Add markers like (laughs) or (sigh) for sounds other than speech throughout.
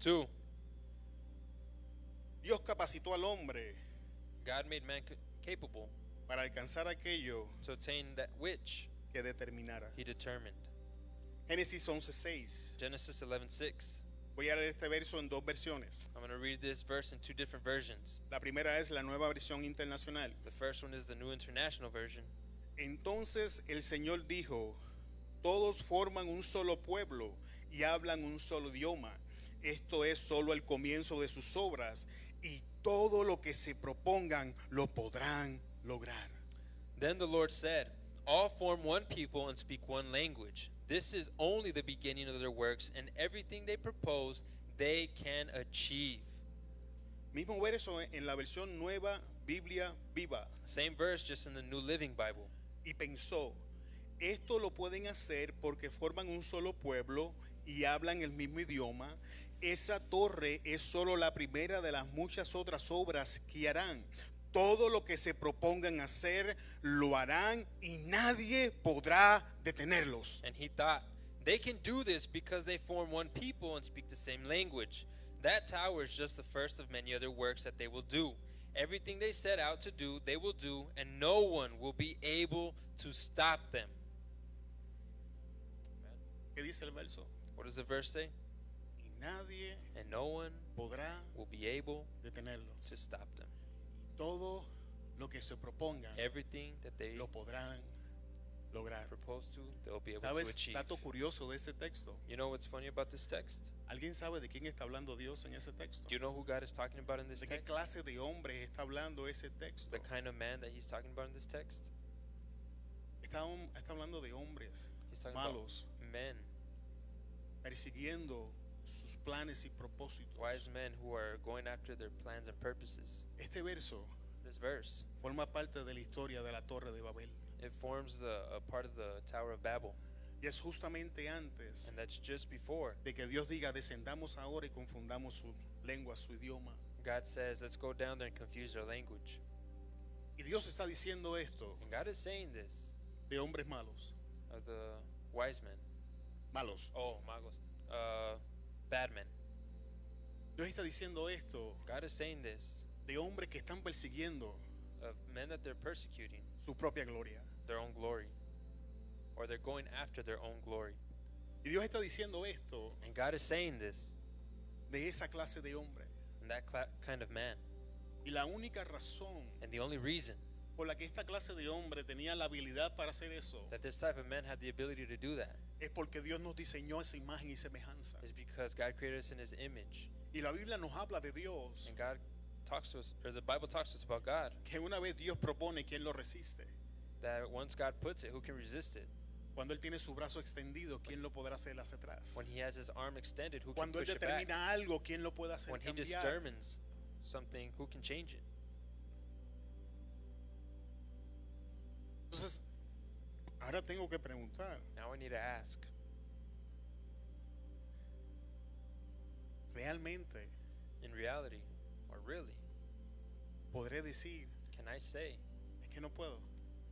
Two, Dios capacitó al hombre God made man ca- capable para alcanzar aquello to attain that which que determinara. he determined. Génesis 11:6. Genesis 11:6. Voy a leer este verso en dos versiones. I'm going to read this verse in two different versions. La primera es la nueva versión internacional. The first one is the New International Version. Entonces el Señor dijo, todos forman un solo pueblo y hablan un solo idioma. Esto es solo el comienzo de sus obras y todo lo que se propongan lo podrán lograr. Then the Lord said, All form one people and speak one language. This is only the beginning of their works, and everything they propose they can achieve. Mismo verso en la versión nueva Biblia viva. Same verse, just in the New Living Bible. y pensó, esto lo pueden hacer porque forman un solo pueblo y hablan el mismo idioma. Esa torre es solo la primera de las muchas otras obras que harán. Todo lo que se propongan hacer lo harán y nadie podrá detenerlos. And he thought, they can do this because they form one people and speak the same language. That tower is just the first of many other works that they will do. Everything they set out to do, they will do, and no one will be able to stop them. ¿Qué dice el verso? What does the verse say? Nadie And no one podrá will be able detenerlos. to stop them. Todo lo que se propongan Everything that they lo podrán lograr. propose to, they'll be able to ¿Sabes? achieve. Dato curioso de ese texto. You know what's funny about this text? ¿Alguien sabe de quién está hablando Dios en ese texto? Do you know who God is talking about in this ¿De qué text? clase de hombre está hablando ese texto? The kind of man that he's talking about in this text? Está, hablando de hombres He's talking malos about men, persiguiendo sus planes y propósitos. wise men who are going after their plans and purposes. Este verso This verse, forma parte de la historia de la Torre de Babel. it forms the a part of the Tower of Babel, Y es justamente antes and that's just before de que Dios diga, descendamos ahora y confundamos su lengua, su idioma. God says, "Let's go down there and confuse their language." Y Dios está diciendo esto And God is saying this de hombres malos. of the wise men. Malos. Oh, magos, uh, bad men. Dios está diciendo esto God is saying this de hombres que están persiguiendo of men that they're persecuting su propia gloria. their own glory, or they're going after their own glory. Y Dios está diciendo esto And God is saying this, de esa clase de hombre. and that cla- kind of man. Y la única razón And the only reason por la que esta clase de hombre tenía la habilidad para hacer eso that this type of man had the ability to do that es porque Dios nos diseñó esa imagen y semejanza. is because God created us in His image, Y la Biblia nos habla de Dios, and God talks to us, or the Bible talks to us about God. que una vez Dios propone, ¿quién lo resiste? That once God puts it, who can resist it? Cuando Él tiene su brazo extendido, ¿quién lo podrá hacer hacia atrás? When He has His arm extended, who can Cuando Él push it back? determina algo, ¿quién lo puede hacer When He cambiar? determines something, who can change it? Entonces, ahora tengo que preguntar, Now I need to ask: ¿realmente in reality, or really, podré decir, can I say es que no puedo?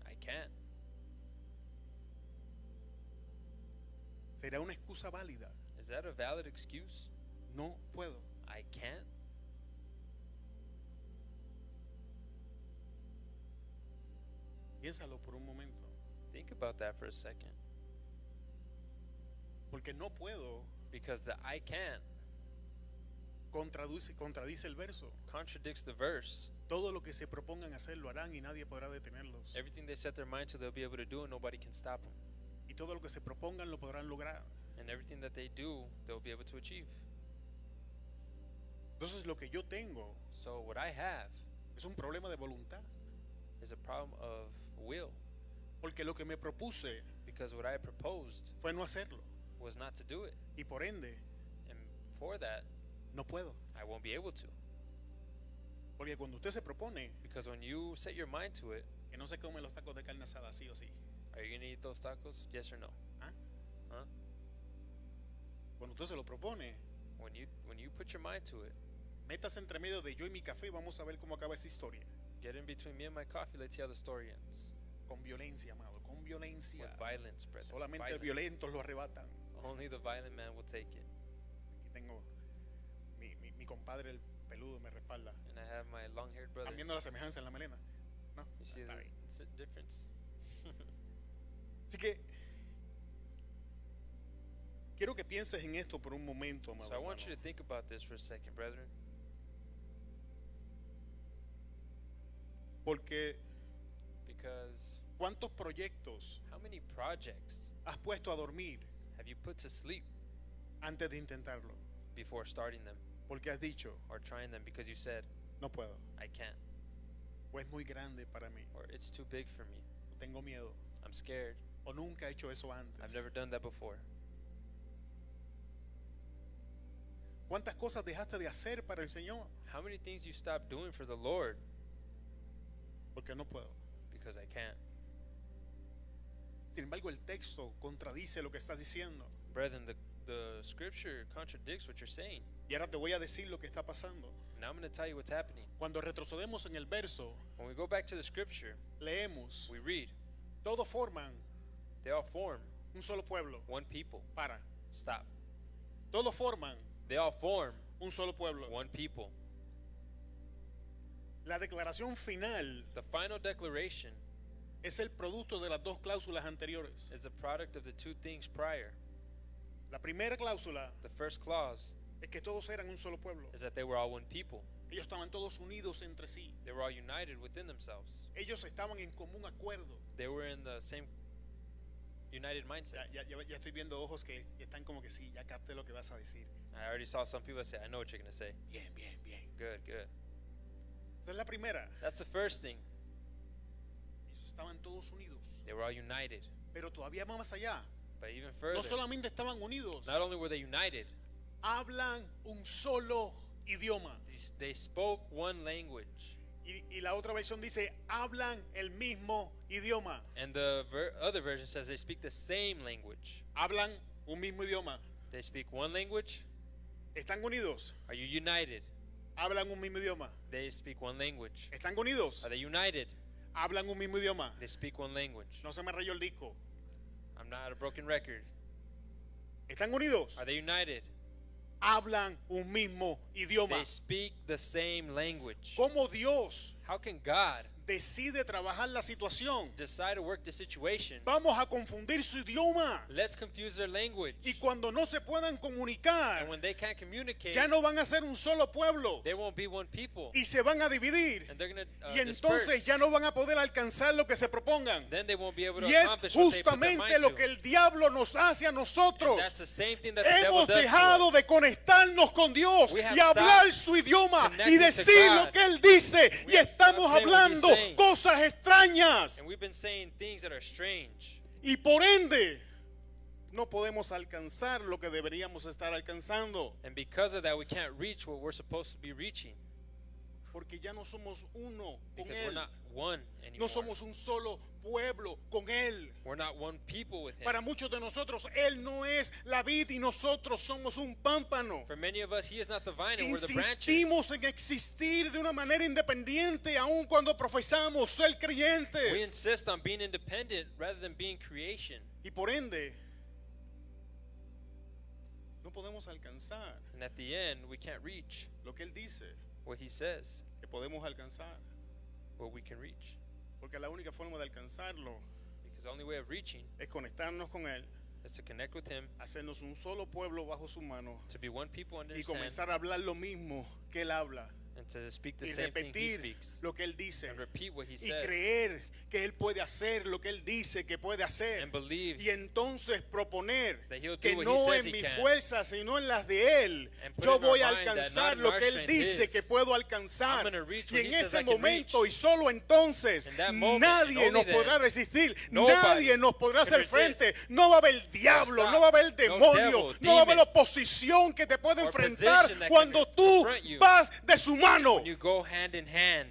I can't? ¿Será una excusa válida? Is that a valid excuse? No puedo. I can't. Piénsalo por un momento. Think about that for a second. Porque no puedo Because the I can't contradice, contradice el verso. contradicts the verse. Todo lo que se propongan hacer lo harán y nadie podrá detenerlos. Everything they set their mind to, they'll be able to do, and nobody can stop them. Y todo lo que se propongan lo podrán lograr. And everything that they do, they'll be able to achieve. Entonces lo que yo tengo So what I have es un problema de voluntad. is a problem of will. Porque lo que me propuse Because what I proposed fue no hacerlo. was not to do it. Y por ende, And for that, No puedo. I won't be able to. Porque cuando usted se propone Because when you set your mind to it, que no se come los tacos de carne asada, sí o sí. are you going to eat those tacos? Yes or no? ¿ah? Huh? Cuando usted se lo propone, When you when you put your mind to it, métase entre medio de yo y mi café y vamos a ver cómo acaba esa historia. get in between me and my coffee. Let's see how the story ends. Con violencia, amado, con violencia. With violence. Solamente Violence. violentos lo arrebatan. Only the violent man will take it. Aquí tengo mi, mi, mi compadre el peludo me respalda. And I have my long-haired brother. ¿Están viendo la semejanza en la melena? No, You see the difference? (laughs) Así que quiero que pienses en esto por un momento, amado. So I want you to think about this for a second, brethren. Porque Because ¿cuántos proyectos how many projects has puesto a dormir have you put to sleep antes de intentarlo? before starting them Porque has dicho, or trying them because you said, no puedo, I can't, o es muy grande para mí, or it's too big for me, o tengo miedo, I'm scared, o nunca he hecho eso antes. I've never done that before? ¿Cuántas cosas dejaste de hacer para el Señor? How many things you stopped doing for the Lord Porque no puedo. Because I can't? Sin embargo, el texto contradice lo que estás diciendo. Brethren, the, the scripture contradicts what you're saying. Y ahora te voy a decir lo que está pasando. Now I'm going to tell you what's happening. Cuando retrocedemos en el verso, When we go back to the scripture, leemos, we read, todos forman they all form un solo pueblo. one people. Para. Stop. Todos forman They all form un solo pueblo. one people. La declaración final The final declaration es el producto de las dos cláusulas anteriores. is a product of the two things prior. La primera cláusula The first clause es que todos eran un solo pueblo. is that they were all one people. Ellos estaban todos unidos entre sí. They were all united within themselves. Ellos estaban en común acuerdo. They were in the same united Ya, mindset. ya, ya- ya estoy viendo ojos que están como que sí, ya capté lo que vas a decir. I already saw some people say, I know what you're going to say. Bien, bien, bien. Good, good. Esa es la primera. That's the first thing. Ellos estaban todos unidos. They were all united. Pero todavía más allá. But even No further, solamente estaban unidos, not only were they united, hablan un solo idioma. they spoke one language. Y, y la otra versión dice, hablan el mismo idioma. And the ver- other version says they speak the same language. Hablan un mismo idioma. They speak one language. Están unidos. Are you united? Hablan un mismo idioma. They speak one language. Están unidos. Are they united? Hablan un mismo idioma. They speak one language. No se me rayó el disco. I'm not a broken record. Están unidos. Are they united? Hablan un mismo idioma. They speak the same language. ¿Cómo Dios How can God decide trabajar la situación? decide to work the situation? Vamos a confundir su idioma. Let's confuse their language. Y cuando no se puedan comunicar, And when they can't communicate, ya no van a ser un solo pueblo they won't be one people. y se van a dividir. And they're uh, Y entonces disperse. ya no van a poder alcanzar lo que se propongan. Then they won't be able to Y es justamente lo que el diablo nos hace a nosotros. That's the same thing that the devil Hemos to dejado de conectarnos con Dios y hablar su idioma y decir lo que Él dice. We Y estamos hablando. Cosas extrañas. And we've been saying things that are strange. Y por ende, no podemos alcanzar lo que deberíamos estar alcanzando. And because of that, we can't reach what we're supposed to be reaching. Porque ya no somos uno con Because we're Él. not one anymore. No somos un solo pueblo con Él. We're not one people with Him. Para muchos de nosotros, Él no es la vid y nosotros somos un pámpano. For many of us, He is not the vine and we're the branches. Insistimos en existir de una manera independiente, aun cuando profesamos ser We creyentes. insist on being independent rather than being creation. Y por ende, no podemos alcanzar And at the end, we can't reach lo que Él dice what He says, que podemos alcanzar. what we can reach. Porque la única forma de alcanzarlo Because the only way of reaching es conectarnos con Él, is to connect with Him, hacernos un solo pueblo bajo su mano to be one people under y His hand, comenzar a hablar lo mismo que Él habla. To speak the y same thing he repetir speaks lo que Él dice and repeat what he y says creer que Él puede hacer lo que Él dice que puede hacer and believe y entonces proponer That he'll do que what he no says en he mi can. fuerza sino en las de Él And put yo in our voy a mind that alcanzar not lo que Él dice is, que puedo alcanzar I'm gonna reach y what en he says ese I can momento reach. y solo entonces In that moment, and nadie only nos then, podrá resistir nobody nadie nos podrá can hacer resist. frente no va a haber diablo stop. no va a haber No demonio devil, no va a haber demon, oposición que te pueda or enfrentar position that can cuando tú confront you. vas de su mano when you go hand in hand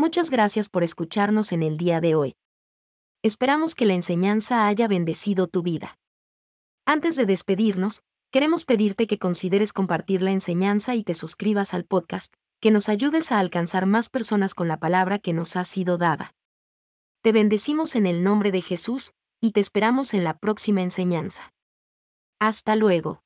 Muchas gracias por escucharnos en el día de hoy. Esperamos que la enseñanza haya bendecido tu vida. Antes de despedirnos, queremos pedirte que consideres compartir la enseñanza y te suscribas al podcast, que nos ayudes a alcanzar más personas con la palabra que nos ha sido dada. Te bendecimos en el nombre de Jesús, y te esperamos en la próxima enseñanza. Hasta luego.